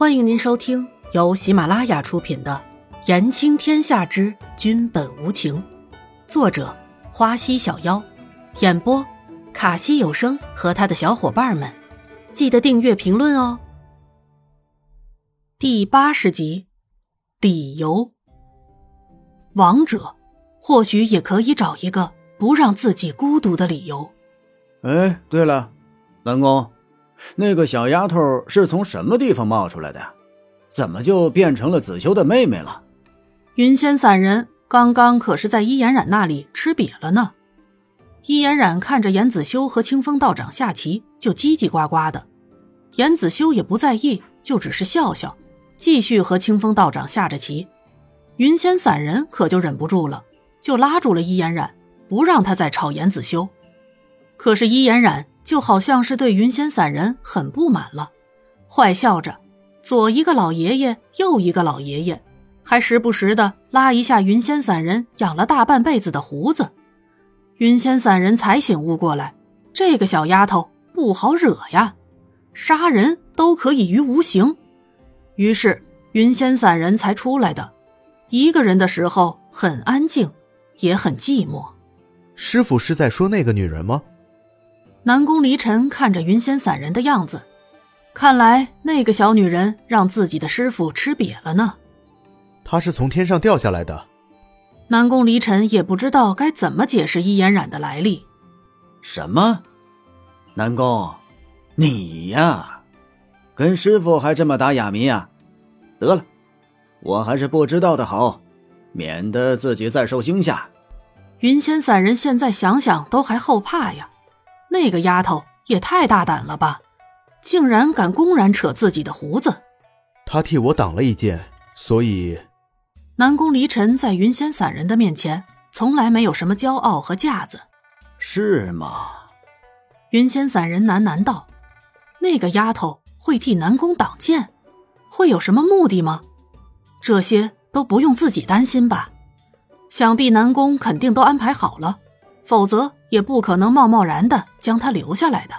欢迎您收听由喜马拉雅出品的《言情天下之君本无情》，作者花溪小妖，演播卡西有声和他的小伙伴们。记得订阅、评论哦。第八十集，理由。王者或许也可以找一个不让自己孤独的理由。哎，对了，南宫。那个小丫头是从什么地方冒出来的？怎么就变成了子修的妹妹了？云仙散人刚刚可是在伊颜染那里吃瘪了呢。伊颜染看着颜子修和清风道长下棋，就叽叽呱呱的。颜子修也不在意，就只是笑笑，继续和清风道长下着棋。云仙散人可就忍不住了，就拉住了伊颜染，不让他再吵颜子修。可是伊颜染。就好像是对云仙散人很不满了，坏笑着，左一个老爷爷，右一个老爷爷，还时不时的拉一下云仙散人养了大半辈子的胡子。云仙散人才醒悟过来，这个小丫头不好惹呀，杀人都可以于无形。于是云仙散人才出来的，一个人的时候很安静，也很寂寞。师傅是在说那个女人吗？南宫离尘看着云仙散人的样子，看来那个小女人让自己的师傅吃瘪了呢。她是从天上掉下来的。南宫离尘也不知道该怎么解释伊颜染的来历。什么？南宫，你呀，跟师傅还这么打哑谜呀？得了，我还是不知道的好，免得自己再受惊吓。云仙散人现在想想都还后怕呀。那个丫头也太大胆了吧，竟然敢公然扯自己的胡子。她替我挡了一剑，所以南宫离尘在云仙散人的面前从来没有什么骄傲和架子，是吗？云仙散人喃喃道：“那个丫头会替南宫挡剑，会有什么目的吗？这些都不用自己担心吧？想必南宫肯定都安排好了。”否则也不可能贸贸然的将他留下来的。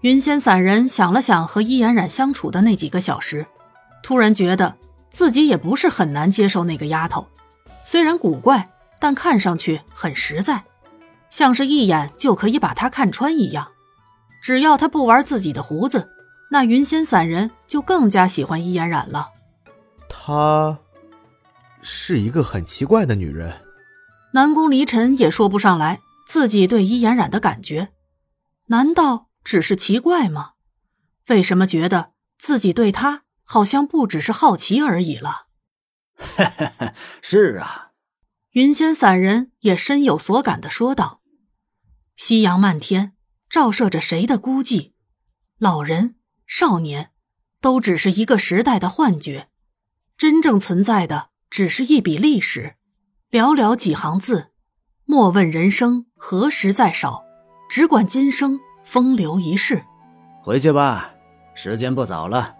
云仙散人想了想和伊颜染相处的那几个小时，突然觉得自己也不是很难接受那个丫头。虽然古怪，但看上去很实在，像是一眼就可以把她看穿一样。只要她不玩自己的胡子，那云仙散人就更加喜欢伊颜染了。她是一个很奇怪的女人。南宫离尘也说不上来自己对伊颜染的感觉，难道只是奇怪吗？为什么觉得自己对他好像不只是好奇而已了？是啊，云仙散人也深有所感的说道：“夕阳漫天，照射着谁的孤寂？老人、少年，都只是一个时代的幻觉，真正存在的只是一笔历史。”寥寥几行字，莫问人生何时再少，只管今生风流一世。回去吧，时间不早了。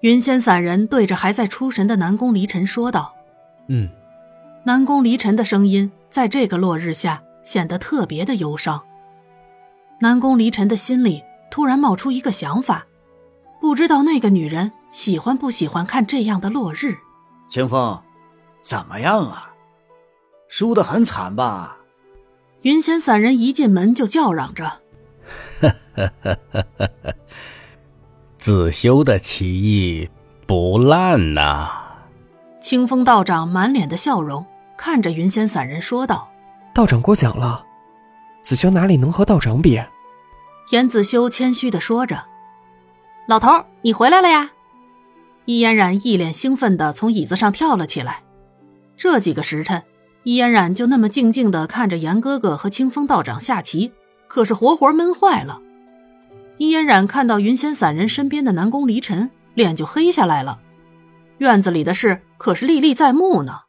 云仙散人对着还在出神的南宫离尘说道：“嗯。”南宫离尘的声音在这个落日下显得特别的忧伤。南宫离尘的心里突然冒出一个想法，不知道那个女人喜欢不喜欢看这样的落日。清风，怎么样啊？输得很惨吧？云仙散人一进门就叫嚷着：“ 子修的棋艺不烂呐。”清风道长满脸的笑容，看着云仙散人说道：“道长过奖了，子修哪里能和道长比？”严子修谦虚的说着：“老头，你回来了呀！”易嫣然一脸兴奋的从椅子上跳了起来。这几个时辰。伊嫣然就那么静静的看着严哥哥和清风道长下棋，可是活活闷坏了。伊嫣然看到云仙散人身边的南宫离尘，脸就黑下来了。院子里的事可是历历在目呢。